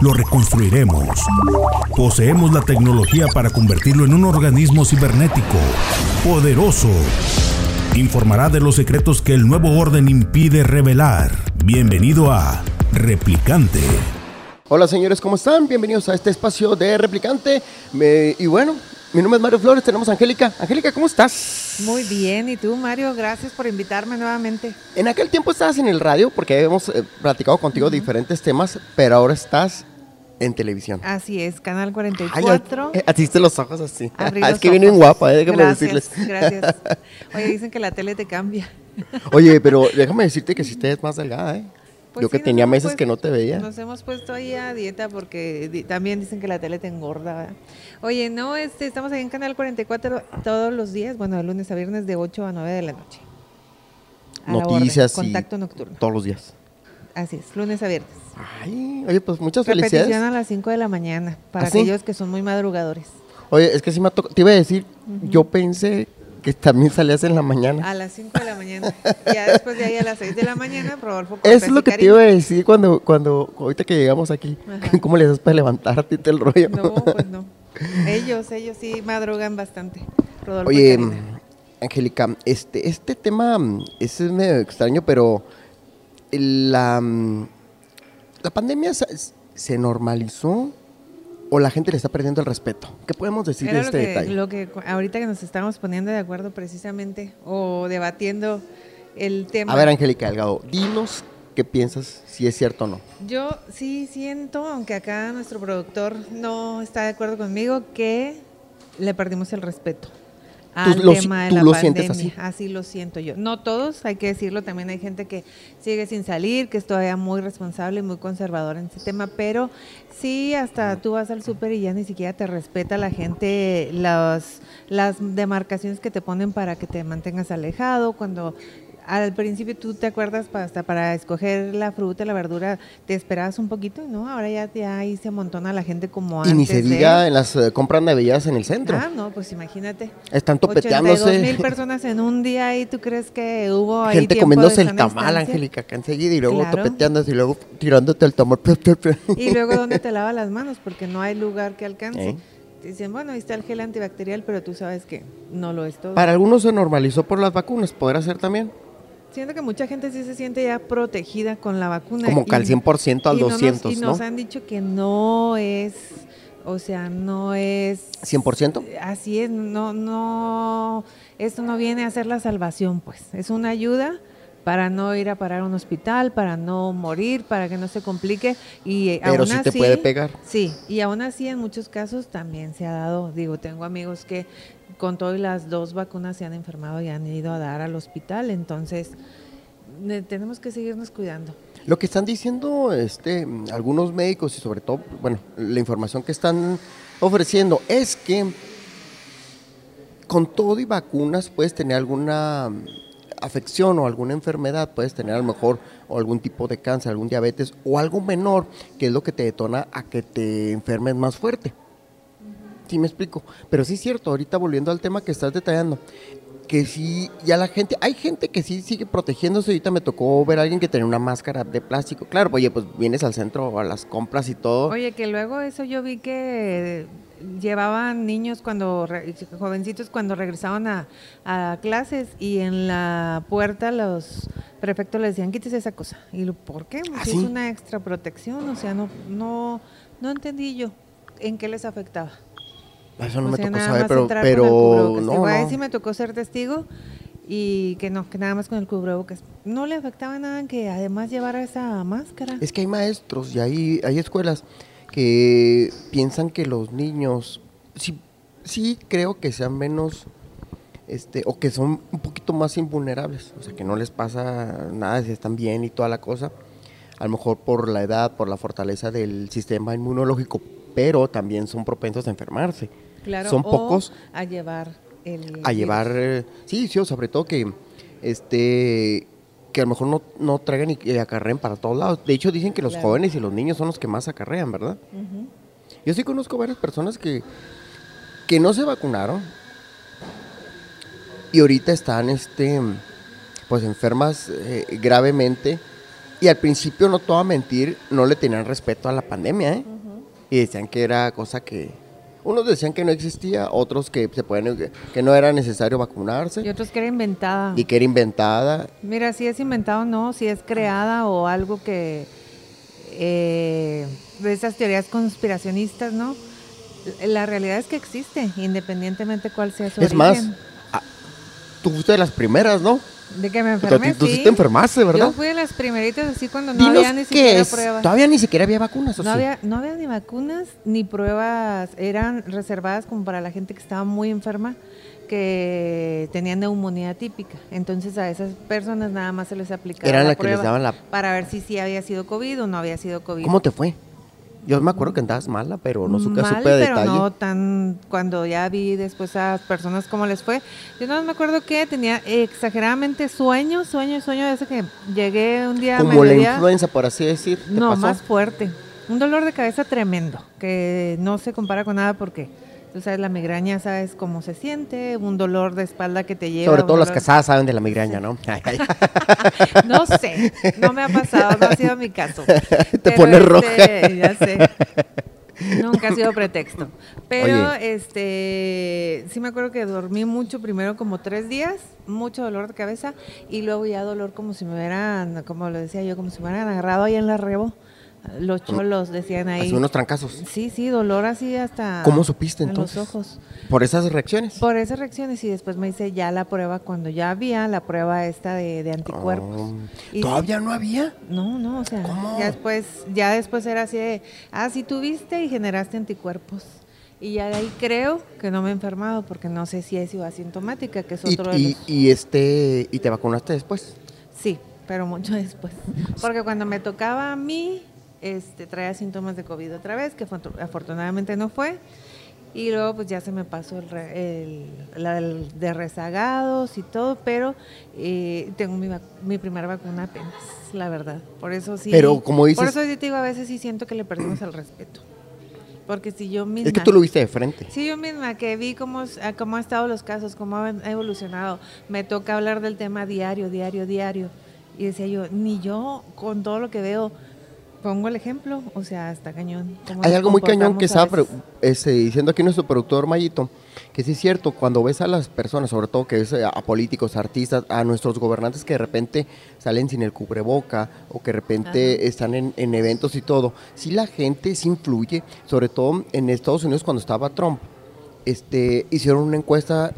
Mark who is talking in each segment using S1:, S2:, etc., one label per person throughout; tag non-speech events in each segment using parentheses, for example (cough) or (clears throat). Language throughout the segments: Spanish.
S1: lo reconstruiremos. Poseemos la tecnología para convertirlo en un organismo cibernético, poderoso. Informará de los secretos que el nuevo orden impide revelar. Bienvenido a Replicante.
S2: Hola señores, ¿cómo están? Bienvenidos a este espacio de Replicante. y bueno, mi nombre es Mario Flores, tenemos a Angélica. Angélica, ¿cómo estás?
S3: Muy bien, ¿y tú, Mario? Gracias por invitarme nuevamente.
S2: En aquel tiempo estabas en el radio porque hemos eh, platicado contigo diferentes temas, pero ahora estás en televisión.
S3: Así es, Canal 44.
S2: Ay, así los ojos así. Ah, es que vienen guapa, eh, déjame
S3: gracias,
S2: decirles.
S3: Gracias. (laughs) Oye, dicen que la tele te cambia.
S2: Oye, pero (laughs) déjame decirte que si te ves más delgada, ¿eh? Pues Yo que tenía meses que no te veía.
S3: Nos hemos puesto ahí a dieta porque también dicen que la tele te engorda. Oye, no, este, estamos ahí en Canal 44 todos los días, bueno, de lunes a viernes de 8 a 9 de la noche.
S2: Noticias.
S3: contacto nocturno.
S2: Todos los días.
S3: Así es, lunes a viernes.
S2: Ay, oye, pues muchas
S3: Repetición
S2: felicidades.
S3: a las 5 de la mañana, para ¿Ah, aquellos que son muy madrugadores.
S2: Oye, es que sí me tocado, te iba a decir, yo pensé que también salías en la mañana.
S3: A las 5 de la mañana. ya después de ahí a las 6 de la mañana, Rodolfo.
S2: Es lo que te iba a decir cuando, cuando, ahorita que llegamos aquí. (laughs) ¿Cómo les das para levantarte y el rollo?
S3: No, pues no. Ellos, ellos sí madrugan bastante. Rodolfo
S2: Oye, Angélica, este, este tema es medio extraño, pero la, la pandemia se, normalizó o la gente le está perdiendo el respeto? ¿Qué podemos decir de este detalle?
S3: Lo que ahorita que nos estamos poniendo de acuerdo precisamente o debatiendo el tema.
S2: A ver, Angélica Delgado, dinos qué piensas, si es cierto o no.
S3: Yo sí siento, aunque acá nuestro productor no está de acuerdo conmigo, que le perdimos el respeto al tema de la lo pandemia. Así? así? lo siento yo. No todos, hay que decirlo, también hay gente que sigue sin salir, que es todavía muy responsable y muy conservador en ese tema, pero sí, hasta tú vas al súper y ya ni siquiera te respeta la gente las, las demarcaciones que te ponen para que te mantengas alejado, cuando al principio tú te acuerdas hasta para escoger la fruta, la verdura, te esperabas un poquito, ¿no? Ahora ya, ya ahí se amontona la gente como antes.
S2: Y ni se diga en las uh, compras navideñas en el centro.
S3: Ah, no, pues imagínate.
S2: Están topeteándose.
S3: mil personas en un día y tú crees que hubo ahí
S2: Gente comiéndose el tamal, Angélica, acá enseguida y luego topeteándose y luego tirándote el tamal.
S3: Y luego dónde te lavas las manos porque no hay lugar que alcance. ¿Eh? Dicen, bueno, ahí está el gel antibacterial, pero tú sabes que no lo es todo.
S2: Para algunos se normalizó por las vacunas, ¿podrá ser también?
S3: Siento que mucha gente sí se siente ya protegida con la vacuna.
S2: Como que al 100% al 200,
S3: nos, y nos han dicho que no es, o sea, no es...
S2: ¿100%?
S3: Así es, no, no, esto no viene a ser la salvación, pues. Es una ayuda para no ir a parar a un hospital, para no morir, para que no se complique. Y
S2: Pero aún sí te puede pegar.
S3: Sí, y aún así en muchos casos también se ha dado, digo, tengo amigos que con todas las dos vacunas se han enfermado y han ido a dar al hospital, entonces tenemos que seguirnos cuidando.
S2: Lo que están diciendo este, algunos médicos y sobre todo, bueno, la información que están ofreciendo es que con todo y vacunas puedes tener alguna afección o alguna enfermedad, puedes tener a lo mejor o algún tipo de cáncer, algún diabetes o algo menor, que es lo que te detona a que te enfermes más fuerte. Sí, me explico. Pero sí es cierto, ahorita volviendo al tema que estás detallando, que sí, ya la gente, hay gente que sí sigue protegiéndose. Ahorita me tocó ver a alguien que tenía una máscara de plástico. Claro, oye, pues vienes al centro a las compras y todo.
S3: Oye, que luego eso yo vi que llevaban niños cuando, jovencitos cuando regresaban a, a clases y en la puerta los prefectos les decían, quítese esa cosa. ¿Y por qué? ¿Ah, es una extra protección, o sea, no, no, no entendí yo en qué les afectaba.
S2: Eso no me tocó saber, pero, pero no,
S3: Igual sí me tocó ser testigo y que no, que nada más con el cubrebocas. No le afectaba nada que además llevara esa máscara.
S2: Es que hay maestros y hay, hay escuelas que piensan que los niños, sí, sí creo que sean menos, este, o que son un poquito más invulnerables, o sea, que no les pasa nada si están bien y toda la cosa, a lo mejor por la edad, por la fortaleza del sistema inmunológico, pero también son propensos a enfermarse.
S3: Claro,
S2: son pocos
S3: a llevar el
S2: a llevar eh, sí, sí, sobre todo que este que a lo mejor no, no traigan y acarreen para todos lados. De hecho, dicen que los jóvenes y los niños son los que más acarrean, ¿verdad? Yo sí conozco varias personas que, que no se vacunaron y ahorita están este, pues enfermas eh, gravemente y al principio no todo a mentir, no le tenían respeto a la pandemia, ¿eh? Y decían que era cosa que unos decían que no existía, otros que se pueden que no era necesario vacunarse.
S3: Y otros que era inventada.
S2: Y que era inventada.
S3: Mira, si es inventado o no, si es creada o algo que eh, de esas teorías conspiracionistas, ¿no? La realidad es que existe, independientemente cuál sea su
S2: es más, tú fuiste de las primeras, ¿no?
S3: De que me enfermé,
S2: tú, sí. te enfermaste, ¿verdad?
S3: Yo fui de las primeritas así cuando no había ni siquiera pruebas.
S2: Todavía ni siquiera había vacunas,
S3: ¿o no, había, no había ni vacunas ni pruebas. Eran reservadas como para la gente que estaba muy enferma, que tenían neumonía típica. Entonces a esas personas nada más se les aplicaba
S2: Eran
S3: la
S2: que les daban la...
S3: para ver si sí había sido COVID o no había sido COVID.
S2: ¿Cómo te fue? Yo me acuerdo que andabas mala, pero no supe,
S3: Mal,
S2: supe
S3: pero no tan... Cuando ya vi después a las personas cómo les fue, yo no me acuerdo que tenía exageradamente sueño, sueño, sueño, desde que llegué un día...
S2: Como la influenza, por así decir.
S3: no, más fuerte. Un dolor de cabeza tremendo, que no se compara con nada porque Tú sabes, la migraña, sabes cómo se siente, un dolor de espalda que te lleva.
S2: Sobre todo las casadas saben de la migraña, ¿no? (laughs)
S3: no sé, no me ha pasado, no ha sido mi caso. (laughs)
S2: te pones roja.
S3: Este, ya sé. Nunca ha sido pretexto. Pero este sí me acuerdo que dormí mucho, primero como tres días, mucho dolor de cabeza, y luego ya dolor como si me hubieran, como lo decía yo, como si me hubieran agarrado ahí en la rebo los cholos decían ahí.
S2: Hace unos trancazos.
S3: Sí, sí, dolor así hasta.
S2: ¿Cómo supiste entonces?
S3: los ojos.
S2: ¿Por esas reacciones?
S3: Por esas reacciones y después me hice ya la prueba cuando ya había la prueba esta de, anticuerpos.
S2: Oh. ¿Todavía no había?
S3: No, no, o sea, ya después, ya después era así de, ah, sí tuviste y generaste anticuerpos. Y ya de ahí creo que no me he enfermado porque no sé si he sido asintomática, que es otro
S2: ¿Y, y, este, ¿Y te vacunaste después?
S3: Sí, pero mucho después. (laughs) Porque cuando me tocaba a mí, este, traía síntomas de COVID otra vez, que afortunadamente no fue. Y luego pues ya se me pasó el, de rezagados y todo, pero eh, tengo mi, mi, primera vacuna apenas, la verdad. Por eso sí.
S2: Pero como dices.
S3: Por eso yo te digo, a veces sí siento que le perdimos el respeto. Porque si yo misma...
S2: Es que tú lo viste de frente.
S3: Sí, yo misma, que vi cómo, cómo han estado los casos, cómo han evolucionado. Me toca hablar del tema diario, diario, diario. Y decía yo, ni yo, con todo lo que veo, Pongo el ejemplo, o sea, hasta cañón.
S2: Hay algo muy cañón que estaba este, diciendo aquí nuestro productor Mayito, que sí es cierto, cuando ves a las personas, sobre todo que es eh, a políticos, artistas, a nuestros gobernantes que de repente salen sin el cubreboca o que de repente están en, en, eventos y todo, sí la gente sí influye, sobre todo en Estados Unidos cuando estaba Trump. Este, hicieron una encuesta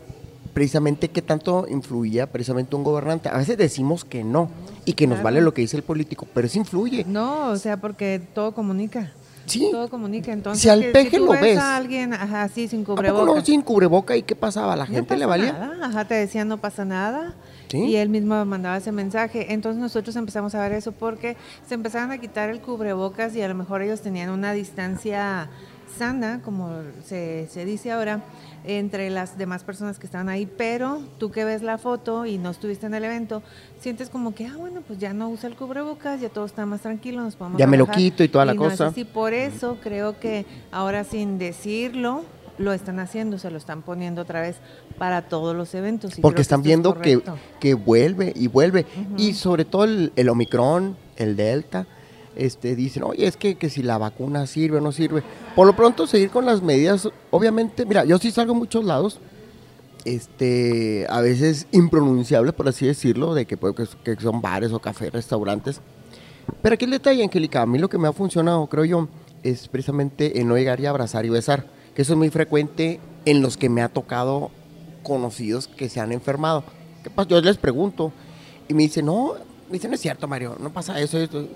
S2: precisamente qué tanto influía precisamente un gobernante. A veces decimos que no y que nos vale lo que dice el político, pero eso influye.
S3: No, o sea, porque todo comunica.
S2: Sí.
S3: Todo comunica. Entonces,
S2: si al peje lo ves.
S3: a alguien así sin cubreboca.
S2: no sin cubreboca y qué pasaba? ¿La gente le valía?
S3: Nada. Ajá, te decían no pasa nada. Y él mismo mandaba ese mensaje. Entonces nosotros empezamos a ver eso porque se empezaron a quitar el cubrebocas y a lo mejor ellos tenían una distancia sana, como se, se dice ahora entre las demás personas que estaban ahí, pero tú que ves la foto y no estuviste en el evento, sientes como que, ah, bueno, pues ya no usa el cubrebocas, ya todo está más tranquilo, nos podemos
S2: Ya me lo quito y toda la cosa.
S3: Sí, por eso creo que ahora sin decirlo, lo están haciendo, se lo están poniendo otra vez para todos los eventos.
S2: Porque están viendo que, que vuelve y vuelve. Y sobre todo el, el Omicron, el Delta, este, dicen, oye, es que, que, si la vacuna sirve o no sirve. Por lo pronto, seguir con las medidas, obviamente, mira, yo sí salgo a muchos lados, este, a veces impronunciables, por así decirlo, de que, que, son bares o cafés, restaurantes. Pero aquí el detalle, Angélica, a mí lo que me ha funcionado, creo yo, es precisamente en no llegar y abrazar y besar, que eso es muy frecuente en los que me ha tocado conocidos que se han enfermado. ¿Qué pasa? Yo les pregunto y me dicen, no, me dicen, no es cierto, Mario, no pasa eso, esto.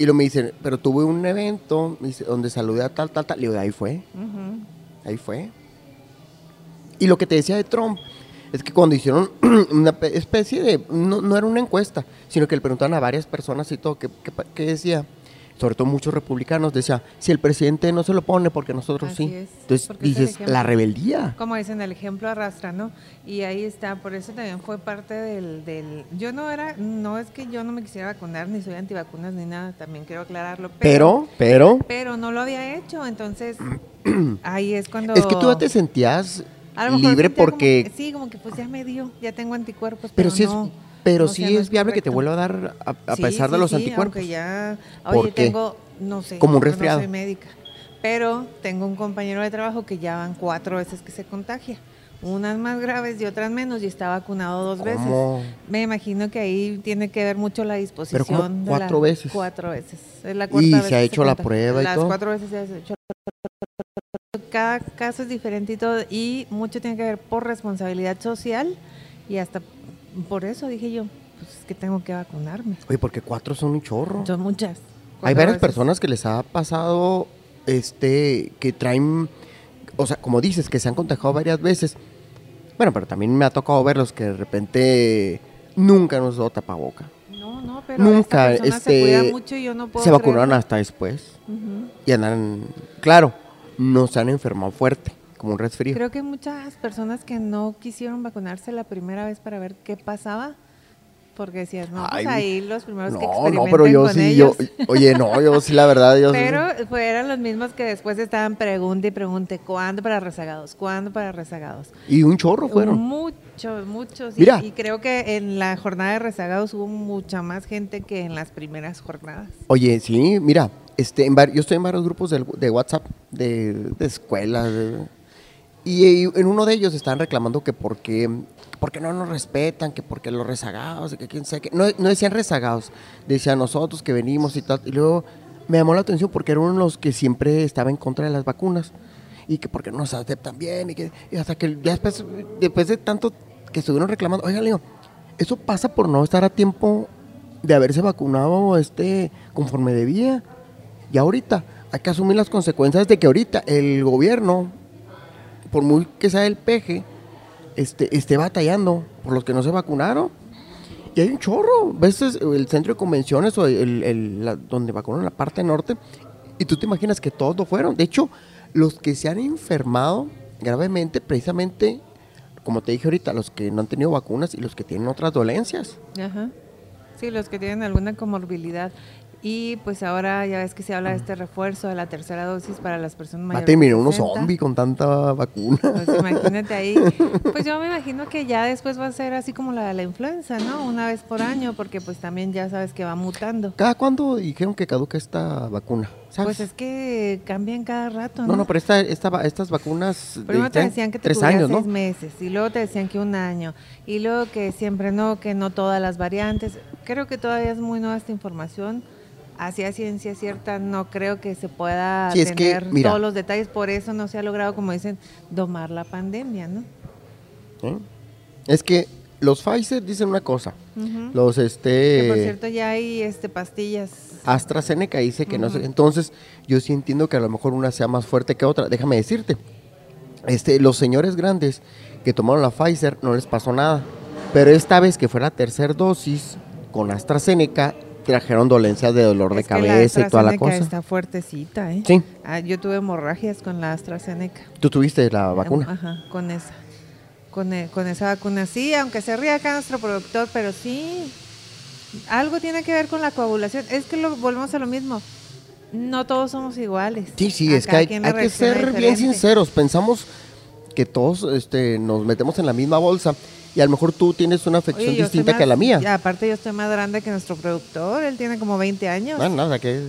S2: Y lo me dicen, pero tuve un evento donde saludé a tal, tal, tal. Y yo, ahí fue. Ahí fue. Y lo que te decía de Trump, Es que cuando hicieron (clears throat) una especie de, no, no, era una encuesta, sino que le preguntaban a varias personas y todo, ¿qué, qué, decía? Sobre todo muchos republicanos, decía, si el presidente no se lo pone, porque nosotros sí. Entonces dices, la rebeldía.
S3: Como dicen, el ejemplo arrastra, ¿no? Y ahí está, por eso también fue parte del, del... Yo no era, no es que yo no me quisiera vacunar, ni soy antivacunas, ni nada, también quiero aclararlo.
S2: Pero, pero...
S3: Pero, pero no lo había hecho, entonces (clears throat) ahí es cuando...
S2: Es que tú ya te sentías libre porque...
S3: sí, como que pues ya me dio, ya tengo anticuerpos,
S2: pero, sí es, pero sí es, viable que te vuelva a dar a, pesar de los anticuerpos.
S3: ya, oye, tengo, no sé,
S2: como un resfriado.
S3: No soy médica, pero tengo un compañero de trabajo que ya van cuatro veces que se contagia. Unas más graves y otras menos, y está vacunado dos veces. Me imagino que ahí tiene que ver mucho la disposición.
S2: ¿Pero cuatro veces.
S3: Cuatro veces.
S2: Es la y se ha hecho la prueba y todo.
S3: Las cuatro veces se ha hecho cada caso es diferente y todo, y mucho tiene que ver por responsabilidad social y hasta por eso dije yo, pues es que tengo que vacunarme.
S2: Oye, porque cuatro son un chorro.
S3: Son muchas.
S2: Hay varias personas que les ha pasado, este, que traen, o sea, como dices, que se han contagiado varias veces. Bueno, pero también me ha tocado verlos que de repente nunca nos dio tapaboca.
S3: No, no, pero
S2: nunca, este,
S3: se cuida mucho y yo no puedo
S2: Se vacunaron hasta después. Y andan, claro, no se han enfermado fuerte, como un resfrío.
S3: Creo que muchas personas que no quisieron vacunarse la primera vez para ver qué pasaba, porque decías, no, pues ahí los primeros que experimenten No, pero yo sí, yo,
S2: oye, no, yo sí, la verdad, yo
S3: Pero fueron los mismos que después estaban pregunte y pregunte, ¿cuándo para rezagados? ¿Cuándo para rezagados?
S2: Y un chorro fueron.
S3: Muchos, muchos. Mira. Y, creo que en la jornada de rezagados hubo mucha más gente que en las primeras jornadas.
S2: Oye, sí, mira, este, en yo estoy en varios grupos de, WhatsApp, de, escuelas, y, en uno de ellos estaban reclamando que por qué, no nos respetan, que porque los rezagados, que quién sabe, que no, decían rezagados, decían nosotros que venimos y tal, y luego me llamó la atención porque era uno de los que siempre estaba en contra de las vacunas, y que porque no nos aceptan bien, y, que, hasta que ya después, después de tanto que estuvieron reclamando, oiga, Leo, eso pasa por no estar a tiempo de haberse vacunado este conforme debía. Y ahorita hay que asumir las consecuencias de que ahorita el gobierno, por muy que sea el peje, este, esté batallando por los que no se vacunaron. Y hay un chorro. Ves el centro de convenciones o el, donde vacunan la parte norte y tú te imaginas que todos lo fueron. De hecho, los que se han enfermado gravemente, precisamente, como te dije ahorita, los que no han tenido vacunas y los que tienen otras dolencias.
S3: Ajá. Sí, los que tienen alguna comorbilidad. Y pues ahora ya ves que se habla de este refuerzo de la tercera dosis para las personas mayores.
S2: Va a terminar uno zombie con tanta vacuna.
S3: Pues imagínate ahí. (laughs) Pues yo me imagino que ya después va a ser así como la de la influenza, ¿no? Una vez por año, porque pues también ya sabes que va mutando.
S2: ¿Cada cuándo dijeron que caduca esta vacuna?
S3: Pues es que cambian cada rato, ¿no?
S2: No, no, pero esta, esta, estas vacunas...
S3: Primero te decían que te tres años, seis meses, y luego te decían que un año, y luego que siempre no, que no todas las variantes. Creo que todavía es muy nueva esta información hacia ciencia cierta no creo que se pueda tener todos los detalles, por eso no se ha logrado, como dicen, domar la pandemia, ¿no?
S2: ¿Eh? Es que los Pfizer dicen una cosa, los este...
S3: Que por cierto ya hay este pastillas.
S2: AstraZeneca dice que no sé, entonces yo sí entiendo que a lo mejor una sea más fuerte que otra, déjame decirte, este, los señores grandes que tomaron la Pfizer no les pasó nada, pero esta vez que fue la tercera dosis con AstraZeneca trajeron dolencias de dolor de cabeza y toda la cosa.
S3: está fuertecita, ¿eh?
S2: Sí.
S3: Ah, yo tuve hemorragias con la AstraZeneca.
S2: ¿Tú tuviste la vacuna?
S3: Ajá, con esa. Con, e, con esa vacuna, sí, aunque se ría acá nuestro productor, pero sí, algo tiene que ver con la coagulación. Es que lo, volvemos a lo mismo. No todos somos iguales.
S2: Sí, sí, es que hay, hay que ser bien sinceros. Pensamos que todos este, nos metemos en la misma bolsa y a lo mejor tú tienes una afección distinta que la mía.
S3: aparte yo estoy más grande que nuestro productor, él tiene como 20 años.
S2: No, nada, que...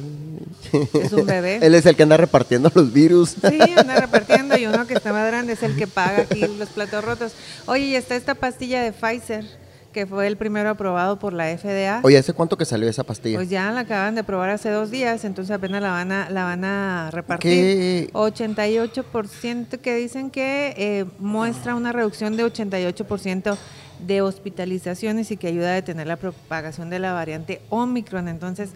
S3: Es un bebé. (laughs)
S2: él es el que anda repartiendo los virus.
S3: Sí, anda repartiendo y uno que está más grande es el que paga aquí los platos rotos. Oye, y está esta pastilla de Pfizer que fue el primero aprobado por la FDA.
S2: Oye, ¿hace cuánto que salió esa pastilla?
S3: Pues ya la acaban de probar hace dos días, entonces apenas la van a, la van a repartir. ¿Qué? 88% que dicen que eh, muestra una reducción de 88% de hospitalizaciones y que ayuda a detener la propagación de la variante Omicron. Entonces,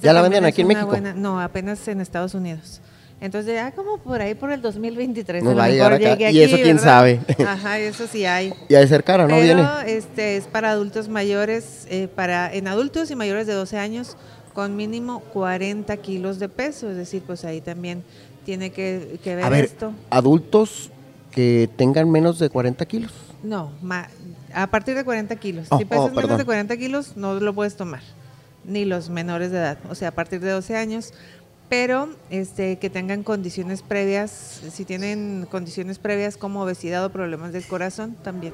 S2: ¿ya la venden aquí en México?
S3: no, apenas en Estados Unidos. Entonces, ya como por ahí por el 2023.
S2: Nos va a llegar acá. y eso quién sabe.
S3: Ajá, eso sí hay. (laughs)
S2: Y a ser cara, ¿no?
S3: Pero,
S2: Viene.
S3: este es para adultos mayores, eh, para en adultos y mayores de 12 años con mínimo 40 kilos de peso. Es decir, pues ahí también tiene que, ver,
S2: a ver,
S3: esto.
S2: ¿Adultos que tengan menos de 40 kilos?
S3: No, a partir de 40 kilos. Oh, si pesas oh, menos de 40 kilos, no lo puedes tomar. Ni los menores de edad. O sea, a partir de 12 años pero este, que tengan condiciones previas, si tienen condiciones previas como obesidad o problemas del corazón, también.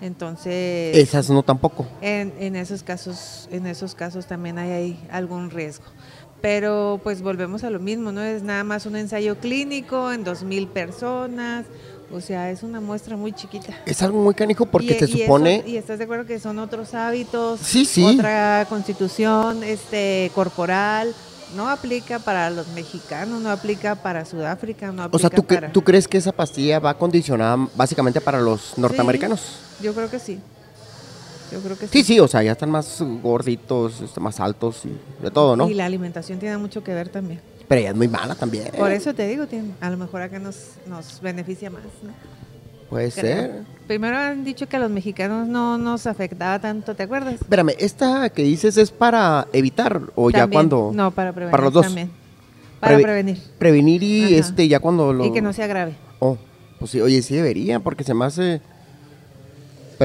S3: Entonces.
S2: Esas no tampoco.
S3: En, en esos casos, en esos casos también hay, hay, algún riesgo. Pero pues volvemos a lo mismo, ¿no? Es nada más un ensayo clínico en dos mil personas. O sea, es una muestra muy chiquita.
S2: Es algo muy canijo porque se supone...
S3: y estás de acuerdo que son otros hábitos,
S2: sí, sí.
S3: otra constitución este, corporal, no aplica para los mexicanos, no aplica para Sudáfrica, no aplica
S2: O sea, ¿tú,
S3: para...
S2: ¿tú crees que esa pastilla va condicionada básicamente para los norteamericanos?
S3: yo creo que sí. Yo creo que
S2: sí. Sí, sí, o sea, ya están más gorditos, este, más altos y de todo, ¿no?
S3: Y la alimentación tiene mucho que ver también.
S2: Pero ella es muy mala también.
S3: Por eso te digo, a lo mejor acá nos, nos beneficia más, ¿no?
S2: Puede ser.
S3: Primero han dicho que a los mexicanos no nos afectaba tanto, ¿te acuerdas?
S2: Espérame, ¿esta que dices es para evitar o ya cuando?
S3: No, para prevenir.
S2: Para los dos.
S3: También. Para prevenir.
S2: Prevenir y este ya cuando lo.
S3: Y que no sea grave.
S2: Oh, pues sí, oye, sí debería, porque se me hace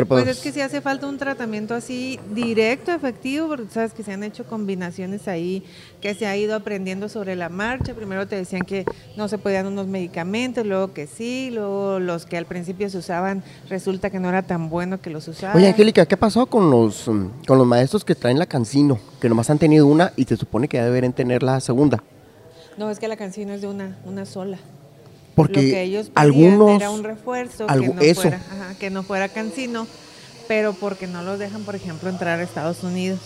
S3: pues, pues, es que si hace falta un tratamiento así directo, efectivo, porque sabes que se han hecho combinaciones ahí, que se ha ido aprendiendo sobre la marcha. Primero te decían que no se podían unos medicamentos, luego que sí, luego los que al principio se usaban resulta que no era tan bueno que los usaban.
S2: Oye, Angélica, ¿qué pasó con los, mm, con los maestros que traen la cancino? Que nomás han tenido una y se supone que ya deberían tener la segunda.
S3: No, es que la cancino es de una, una sola.
S2: Porque
S3: lo que ellos
S2: algunos
S3: era un refuerzo que, no fuera, que no fuera cancino, pero porque no los dejan, por ejemplo, entrar a Estados Unidos.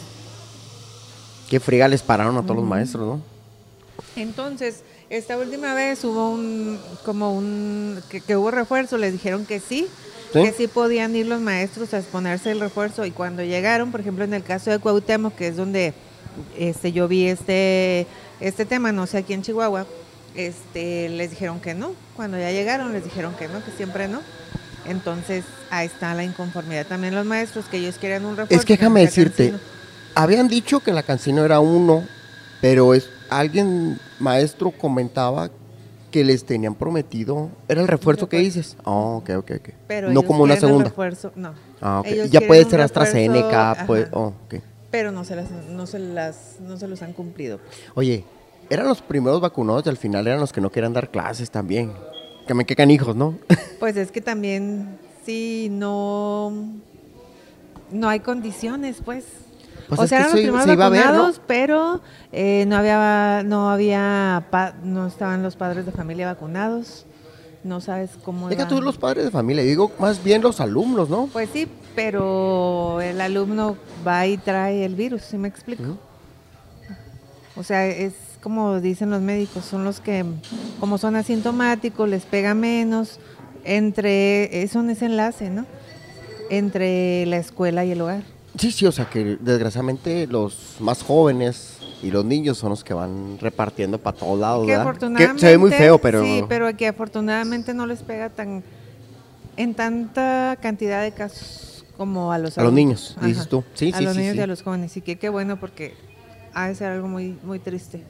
S2: Qué friga les pararon a todos los maestros, ¿no?
S3: Entonces, esta última vez hubo un, como un, que, hubo refuerzo, les dijeron que sí, que sí podían ir los maestros a exponerse el refuerzo y cuando llegaron, por ejemplo, en el caso de Cuauhtémoc, que es donde este, yo vi este, este tema, no sé, aquí en Chihuahua, este, les dijeron que no. Cuando ya llegaron les dijeron que no, que siempre no. Entonces ahí está la inconformidad también los maestros, que ellos querían un refuerzo.
S2: Es que déjame decirte, habían dicho que la cancino era uno, pero es alguien, maestro, comentaba que les tenían prometido, era el refuerzo, que dices. Oh, ok, ok, ok.
S3: Pero
S2: no como una segunda.
S3: Refuerzo, no.
S2: Ah, Ya puede ser AstraZeneca, pues, oh, okay.
S3: Pero no se las, no se las, no se los han cumplido.
S2: Oye, eran los primeros vacunados y al final eran los que no querían dar clases también. Que me quecan hijos, ¿no? (laughs)
S3: Pues es que también, sí, no, no hay condiciones, pues. pues o sea, eran los primeros vacunados, pero eh, no había, no había, no estaban los padres de familia vacunados. No sabes cómo.
S2: Deja tú los padres de familia, digo más bien los alumnos, ¿no?
S3: Pues sí, pero el alumno va y trae el virus, ¿sí me explico? O sea, es como dicen los médicos, son los que, como son asintomáticos, les pega menos, entre, es un enlace, ¿no? Entre la escuela y el hogar.
S2: Sí, sí, o sea que desgraciadamente los más jóvenes y los niños son los que van repartiendo para todos lados,
S3: que
S2: se ve muy feo, pero...
S3: Sí, pero que afortunadamente no les pega tan en tanta cantidad de casos como a los
S2: A los niños, dices tú. Sí,
S3: a
S2: los
S3: niños
S2: y
S3: a los jóvenes. Y que qué bueno porque ha de ser algo muy, muy triste.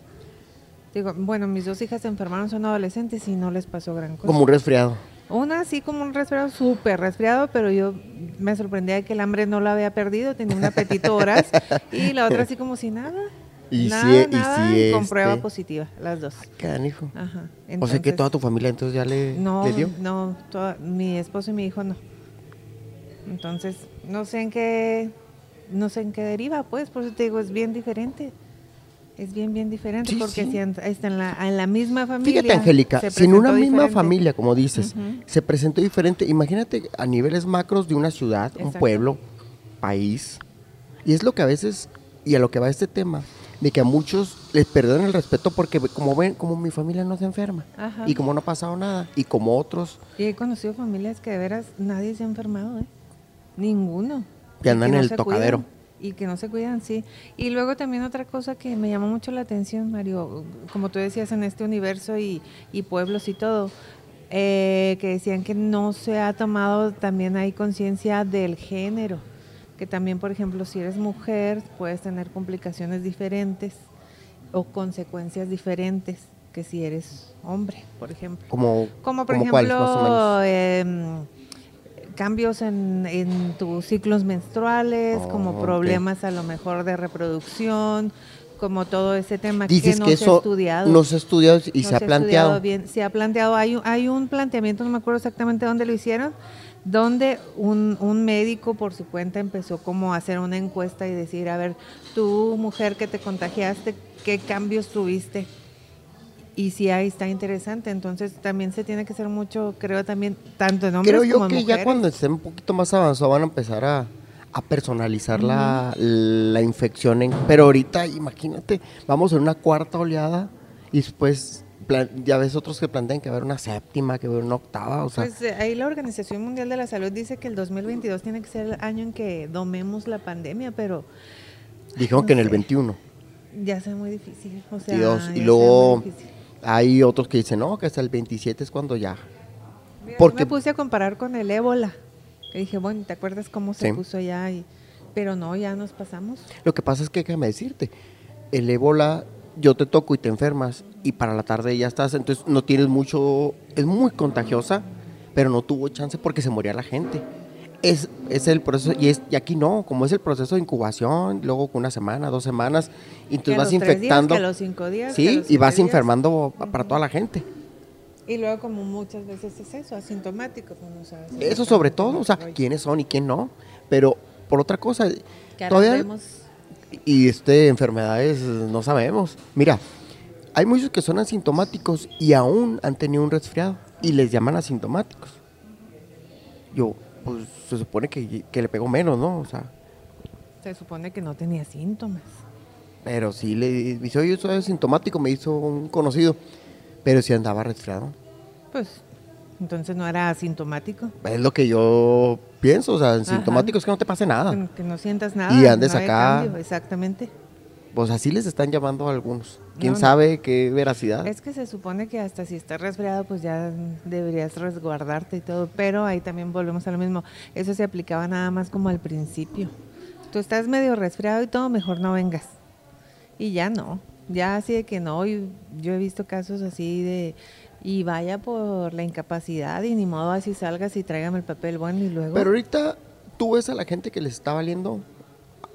S3: Digo, bueno, mis dos hijas se enfermaron, son adolescentes y no les pasó gran cosa.
S2: Como un resfriado.
S3: Una sí como un resfriado, súper resfriado, pero yo me sorprendía de que el hambre no la había perdido, tenía un apetito horas, (laughs) y la otra así como si nada.
S2: Y
S3: nada,
S2: si,
S3: nada,
S2: y
S3: con prueba este positiva, las dos.
S2: ¿Qué hijo? Ajá. o sea que toda tu familia entonces ya le,
S3: no,
S2: dio.
S3: No, mi esposo y mi hijo no. Entonces, no sé en qué, no sé en qué deriva, pues, por eso te digo, es bien diferente. Es bien, bien diferente porque si está en la, en la, misma familia.
S2: Fíjate, Angélica, si en una misma familia, como dices, se presentó diferente, imagínate a niveles macros de una ciudad, un pueblo, país. Y es lo que a veces, y a lo que va este tema, de que a muchos les perdonan el respeto porque como ven, como mi familia no se enferma. Y como no ha pasado nada. Y como otros.
S3: Y he conocido familias que de veras nadie se ha enfermado, ¿eh? Ninguno.
S2: Que andan en el tocadero.
S3: Y que no se cuidan, sí. Y luego también otra cosa que me llamó mucho la atención, Mario, como tú decías, en este universo y, y pueblos y todo, eh, que decían que no se ha tomado también hay conciencia del género, que también, por ejemplo, si eres mujer, puedes tener complicaciones diferentes o consecuencias diferentes que si eres hombre, por ejemplo.
S2: Como,
S3: como por ejemplo, em, cambios en, en, tus ciclos menstruales, como oh, problemas a lo mejor de reproducción, como todo ese tema
S2: que no se ha estudiado. No se ha estudiado y se, ha planteado.
S3: Bien, se ha planteado, hay, hay un planteamiento, no me acuerdo exactamente dónde lo hicieron, donde un, un, médico por su cuenta empezó como a hacer una encuesta y decir, a ver, tú mujer que te contagiaste, ¿qué cambios tuviste? Y si ahí está interesante, entonces también se tiene que hacer mucho, creo también, tanto en hombres
S2: creo
S3: yo
S2: que ya cuando estén un poquito más avanzados van a empezar a, a personalizar la, la, infección. En, pero ahorita, imagínate, vamos en una cuarta oleada y después ya ves otros que plantean que va a haber una séptima, que va a haber una octava. O sea.
S3: Pues eh, ahí la Organización Mundial de la Salud dice que el 2022 tiene que ser el año en que domemos la pandemia, pero...
S2: Dijeron que en el 21.
S3: Ya sea muy difícil. O sea,
S2: y, y luego hay otros que dicen, no, que hasta el 27 es cuando ya.
S3: Porque me puse a comparar con el ébola. Y dije, bueno, ¿te acuerdas cómo se puso allá? Y, pero no, ya nos pasamos.
S2: Lo que pasa es que déjame decirte, el ébola yo te toco y te enfermas y para la tarde ya estás, entonces no tienes mucho, es muy contagiosa, pero no tuvo chance porque se moría la gente. Es, es el proceso, y, es, y aquí no, como es el proceso de incubación, luego con una semana, dos semanas, y entonces vas infectando.
S3: Días, los cinco días,
S2: sí, y vas enfermando para toda la gente.
S3: Y luego como muchas veces es eso, asintomático.
S2: eso sobre todo, o sea, quiénes son y quién no. Pero por otra cosa, todavía... Y este, enfermedades no sabemos. Mira, hay muchos que son asintomáticos y aún han tenido un resfriado y les llaman asintomáticos. Yo, pues se supone que, le pegó menos, ¿no? O sea.
S3: Se supone que no tenía síntomas.
S2: Pero sí le dice, oye, soy asintomático, me hizo un conocido. Pero si andaba resfriado.
S3: Pues, entonces no era asintomático.
S2: Es lo que yo pienso, o sea, asintomático es que no te pase nada.
S3: Que, no sientas nada.
S2: Y andes acá.
S3: exactamente.
S2: Pues así les están llamando a algunos. ¿Quién sabe qué veracidad?
S3: Es que se supone que hasta si estás resfriado, pues ya deberías resguardarte y todo. Pero ahí también volvemos a lo mismo. Eso se aplicaba nada más como al principio. Tú estás medio resfriado y todo, mejor no vengas. Y ya no. Ya así de que no. Yo he visto casos así de y vaya por la incapacidad y ni modo así salgas y tráigame el papel bueno y luego.
S2: Pero ahorita tú ves a la gente que le está valiendo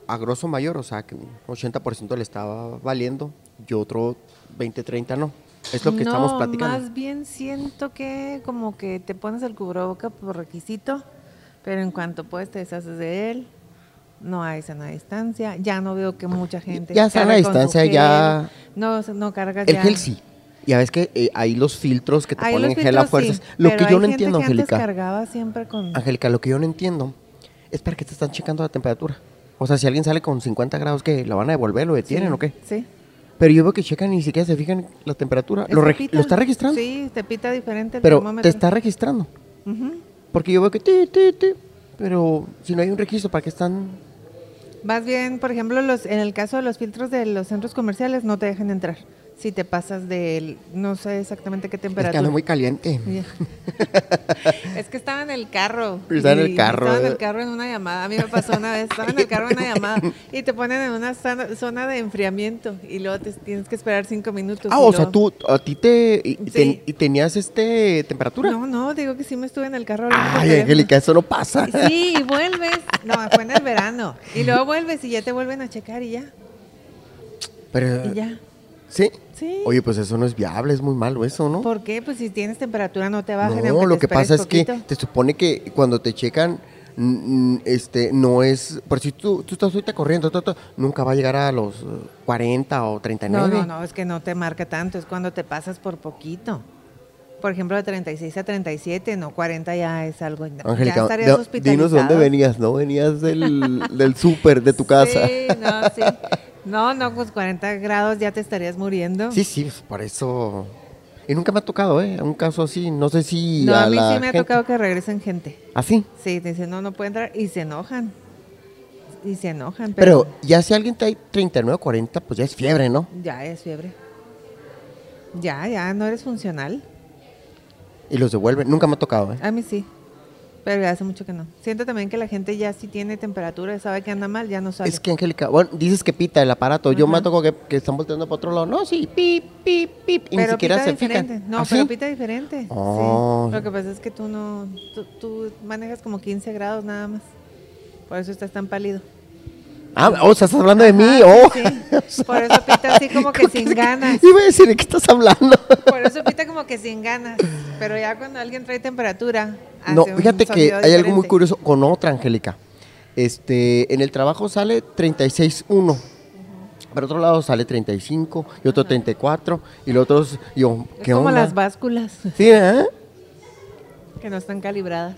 S2: a grosso mayor, o sea, que un 80% le estaba valiendo y otro 20, 30 no. Es lo que estamos platicando.
S3: Más bien siento que como que te pones el cubreboca por requisito, pero en cuanto puedes te deshaces de él. No hay sana distancia. Ya no veo que mucha gente.
S2: Ya sana distancia, ya.
S3: No, no cargas
S2: el gel sí. Ya ves que eh, hay los filtros que te ponen gel a fuerzas. lo que yo no entiendo, Angélica. Angélica, lo que yo no entiendo es para qué te están checando la temperatura. O sea, si alguien sale con 50 grados, ¿qué? ¿Lo van a devolver? ¿Lo detienen o qué?
S3: Sí.
S2: Pero yo veo que checan y ni siquiera se fijan la temperatura. ¿Lo, está registrando?
S3: Sí, te pita diferente el
S2: Pero te está registrando. Porque yo veo que ti, ti, ti. Pero si no hay un registro, ¿para qué están
S3: Más bien, por ejemplo, los, en el caso de los filtros de los centros comerciales no te dejan entrar si te pasas de, no sé exactamente qué temperatura.
S2: Es que muy caliente. (laughs)
S3: es que estaba en el carro.
S2: Estaba en el carro.
S3: Estaba en el carro en una llamada. A mí me pasó una vez. Estaba en el carro en una llamada y te ponen en una zona de enfriamiento y luego te tienes que esperar cinco minutos.
S2: Ah, o sea, tú, a ti te, y, tenías este temperatura.
S3: No, no, digo que sí me estuve en el carro.
S2: Ay, Angélica, eso no pasa.
S3: Sí, y vuelves. No, fue en el verano. Y luego vuelves y ya te vuelven a checar y ya.
S2: Pero,
S3: y ya.
S2: ¿Sí? Oye, pues eso no es viable, es muy malo eso, ¿no?
S3: ¿Por qué? Pues si tienes temperatura no te baja.
S2: No, lo que pasa es que te supone que cuando te checan, este, no es, por si tú, tú estás ahorita corriendo, nunca va a llegar a los 40 o 39.
S3: No, no, no, es que no te marca tanto, es cuando te pasas por poquito. Por ejemplo, de 36 a 37, no, 40 ya es algo.
S2: Angélica, ya estarías hospitalizado. dinos dónde venías, ¿no? Venías del, del súper de tu (laughs) casa.
S3: Sí, no, sí. No, no, pues 40 grados ya te estarías muriendo.
S2: Sí, sí, pues, por eso. Y nunca me ha tocado, ¿eh? Un caso así, no sé si.
S3: No, a, mí sí me ha tocado que regresen gente.
S2: ¿Ah, sí?
S3: Sí, dicen, no, no puede entrar y se enojan. Y se enojan.
S2: Pero, ya si alguien trae 39 o 40, pues ya es fiebre, ¿no?
S3: Ya es fiebre. Ya, ya, no eres funcional.
S2: Y los devuelven. Nunca me ha tocado, ¿eh?
S3: A mí sí. Pero ya hace mucho que no. Siento también que la gente ya si tiene temperatura, sabe que anda mal, ya no sabe.
S2: Es que, Angélica, bueno, dices que pita el aparato. Yo me toco que, que, están volteando para otro lado. No, sí, pip, pip, pip. Y ni siquiera se
S3: diferente. No, ¿Ah, pero pita diferente. Oh. Lo que pasa es que tú no. tú manejas como 15 grados nada más. Por eso estás tan pálido.
S2: Ah, o sea, estás hablando de mí, oh.
S3: Sí. (laughs) Por eso pita así como que (laughs) sin ganas.
S2: Iba a decir, ¿de qué estás hablando?
S3: Por eso pita como que sin ganas. Pero ya cuando alguien trae temperatura.
S2: No, fíjate que hay algo muy curioso con otra, Angélica. Este, en el trabajo sale 36.1. Por otro lado sale 35 y otro 34 y los otros, yo,
S3: ¿qué es como las básculas.
S2: Sí, ¿eh?
S3: Que no están calibradas.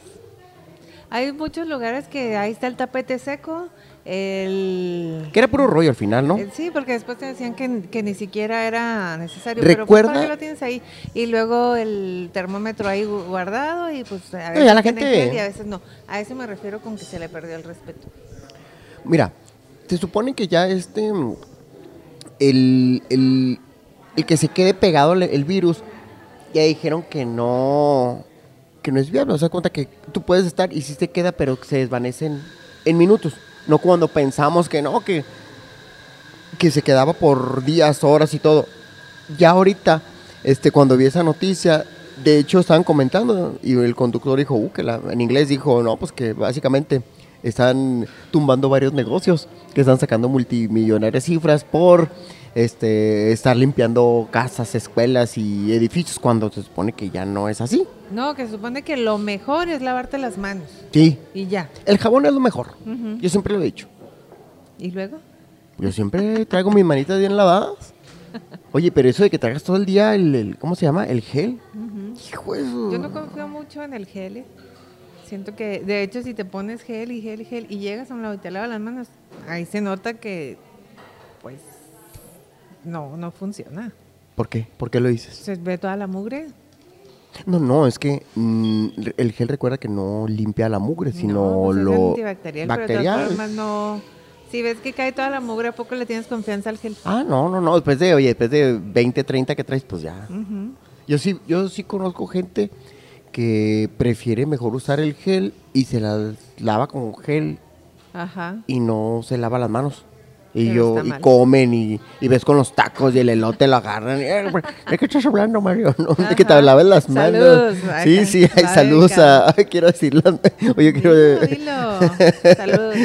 S3: Hay muchos lugares que ahí está el tapete seco el...
S2: Que era puro rollo al final, ¿no?
S3: Eh, sí, porque después te decían que, ni siquiera era necesario.
S2: ¿Recuerda?
S3: Pero pues, lo tienes ahí? Y luego el termómetro ahí guardado y pues
S2: a veces la gente...
S3: y a veces no. A eso me refiero con que se le perdió el respeto.
S2: Mira, se supone que ya este... El, el, el que se quede pegado el virus, ya dijeron que no que no es viable. O sea, cuenta que tú puedes estar y sí se queda, pero se desvanecen en minutos. No cuando pensamos que no, que, que se quedaba por días, horas y todo. Ya ahorita, este, cuando vi esa noticia, de hecho estaban comentando y el conductor dijo, uh, que la, en inglés dijo, no, pues que básicamente están tumbando varios negocios, que están sacando multimillonarias cifras por este, estar limpiando casas, escuelas y edificios cuando se supone que ya no es así.
S3: No, que se supone que lo mejor es lavarte las manos.
S2: Sí.
S3: Y ya.
S2: El jabón es lo mejor. Yo siempre lo he dicho.
S3: ¿Y luego?
S2: Yo siempre traigo mis manitas bien lavadas. Oye, pero eso de que traigas todo el día el, ¿cómo se llama? El gel. Hijo eso.
S3: Yo no confío mucho en el gel. ¿eh? Siento que, de hecho, si te pones gel y gel y gel y llegas a un lado y te lavas las manos, ahí se nota que, pues, no, no funciona.
S2: ¿Por qué? ¿Por qué lo dices?
S3: Se ve toda la mugre.
S2: No, no, es que mm, el gel recuerda que no limpia la mugre, sino pues lo... Es
S3: antibacterial, bacterial. pero de no... Si ves que cae toda la mugre, ¿a poco le tienes confianza al gel?
S2: Ah, no, no, no, después de, oye, después de 20, 30 que traes, pues ya. Yo sí, yo sí conozco gente que prefiere mejor usar el gel y se la lava con gel
S3: Ajá.
S2: y no se lava las manos. Y yo, y comen y, y, ves con los tacos y el elote lo agarran. Eh, ¿De qué estás hablando, Mario? (laughs) ¿No? De que te laves las manos.
S3: Saludos.
S2: Sí, sí, hay saludos a. quiero decirlo. (laughs) Oye,
S3: quiero. Dilo, (laughs) Saludos.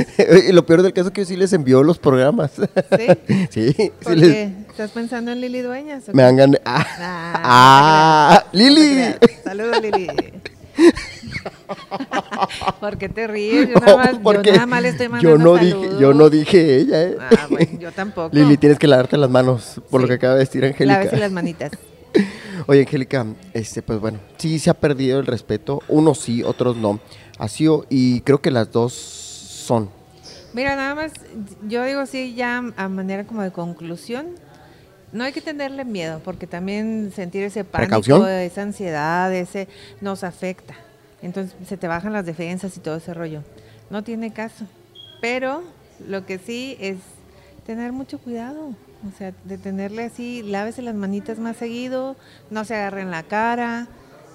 S2: Y lo peor del caso es que sí les envió los programas.
S3: ¿Sí?
S2: Sí.
S3: ¿Por qué? ¿Estás pensando en Lili Dueñas?
S2: Me hagan. Ah, (laughs) ah, ah Lili.
S3: Saludos, Lili. (laughs) ¿Por qué te ríes? Yo nada más, yo nada más le estoy mandando
S2: yo no dije, Yo no dije ella, ¿eh?
S3: Ah, bueno, yo tampoco.
S2: Lili, tienes que lavarte las manos por lo que acaba de decir Angélica.
S3: Lávese las manitas. (laughs)
S2: Oye, Angélica, este, pues bueno, sí se ha perdido el respeto. Unos sí, otros no. Ha sido, y creo que las dos son.
S3: Mira, nada más, yo digo sí, ya a manera como de conclusión, no hay que tenerle miedo, porque también sentir ese pánico, esa ansiedad, ese nos afecta. Entonces se te bajan las defensas y todo ese rollo. No tiene caso. Pero lo que sí es tener mucho cuidado. O sea, de tenerle así, lávese las manitas más seguido, no se agarren la cara,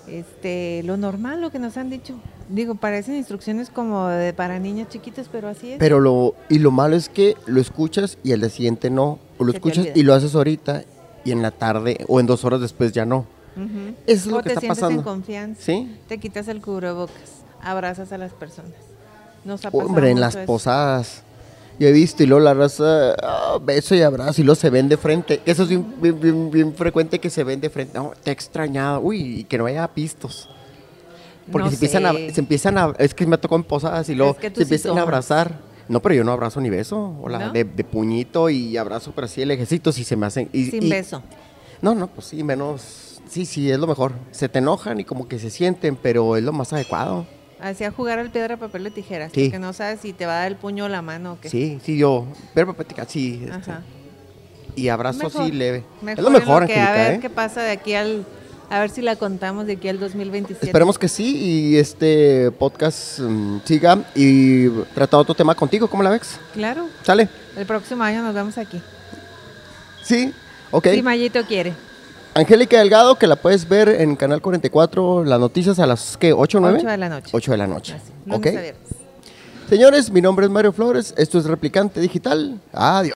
S3: este, lo normal, lo que nos han dicho. Digo, parecen instrucciones como de para niños chiquitos, pero así es.
S2: Pero lo, y lo malo es que lo escuchas y el día siguiente no. O lo escuchas y lo haces ahorita y en la tarde o en dos horas después ya no. Eso es lo que está pasando.
S3: en confianza.
S2: ¿Sí?
S3: Te quitas el cubrebocas, abrazas a las personas.
S2: Hombre, en las posadas. Yo he visto y luego la raza, ah, beso y abrazo y luego se ven de frente. Eso es bien, frecuente que se ven de frente. No, te he extrañado. Uy, y que no haya pistos. Porque se, empiezan a, se empiezan a. Es que me tocó en posadas y luego se empiezan a abrazar. No, pero yo no abrazo ni beso. Hola, de, puñito y abrazo, pero así el ejército si se me hacen. Y,
S3: Sin beso.
S2: No, no, pues sí, menos. Sí, sí, es lo mejor. Se te enojan y como que se sienten, pero es lo más adecuado.
S3: Hacía jugar al piedra, papel o tijeras. Sí. Porque no sabes si te va a dar el puño o la mano o qué.
S2: Sí, sí, yo. Piedra, papel, sí. Este. Ajá. Y abrazo así leve.
S3: es lo mejor, que, A ver ¿eh? qué pasa de aquí al A ver si la contamos de aquí al 2027.
S2: Esperemos que sí y este podcast mm, siga y trata otro tema contigo, ¿cómo la ves?
S3: Claro.
S2: Sale.
S3: El próximo año nos vemos aquí.
S2: Sí, ok.
S3: Si Mayito quiere.
S2: Angélica Delgado, que la puedes ver en Canal 44, las noticias a las, ¿qué? ¿8 o 9?
S3: 8 de la noche.
S2: 8 de la noche. ok. Señores, mi nombre es Mario Flores, esto es Replicante Digital. Adiós.